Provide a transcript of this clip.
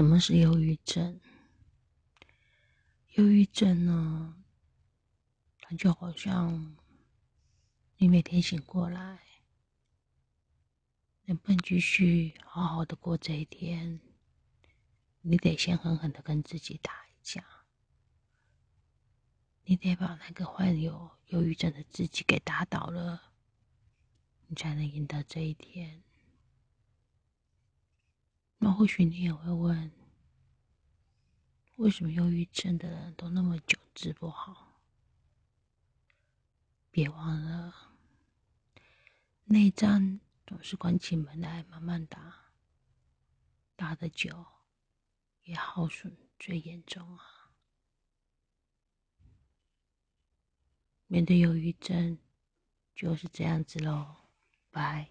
什么是忧郁症？忧郁症呢，它就好像你每天醒过来，能不能继续好好的过这一天，你得先狠狠的跟自己打一架，你得把那个患有忧郁症的自己给打倒了，你才能赢得这一天。或许你也会问，为什么忧郁症的人都那么久治不好？别忘了，内战总是关起门来慢慢打，打的久，也耗损最严重啊。面对忧郁症，就是这样子喽，拜。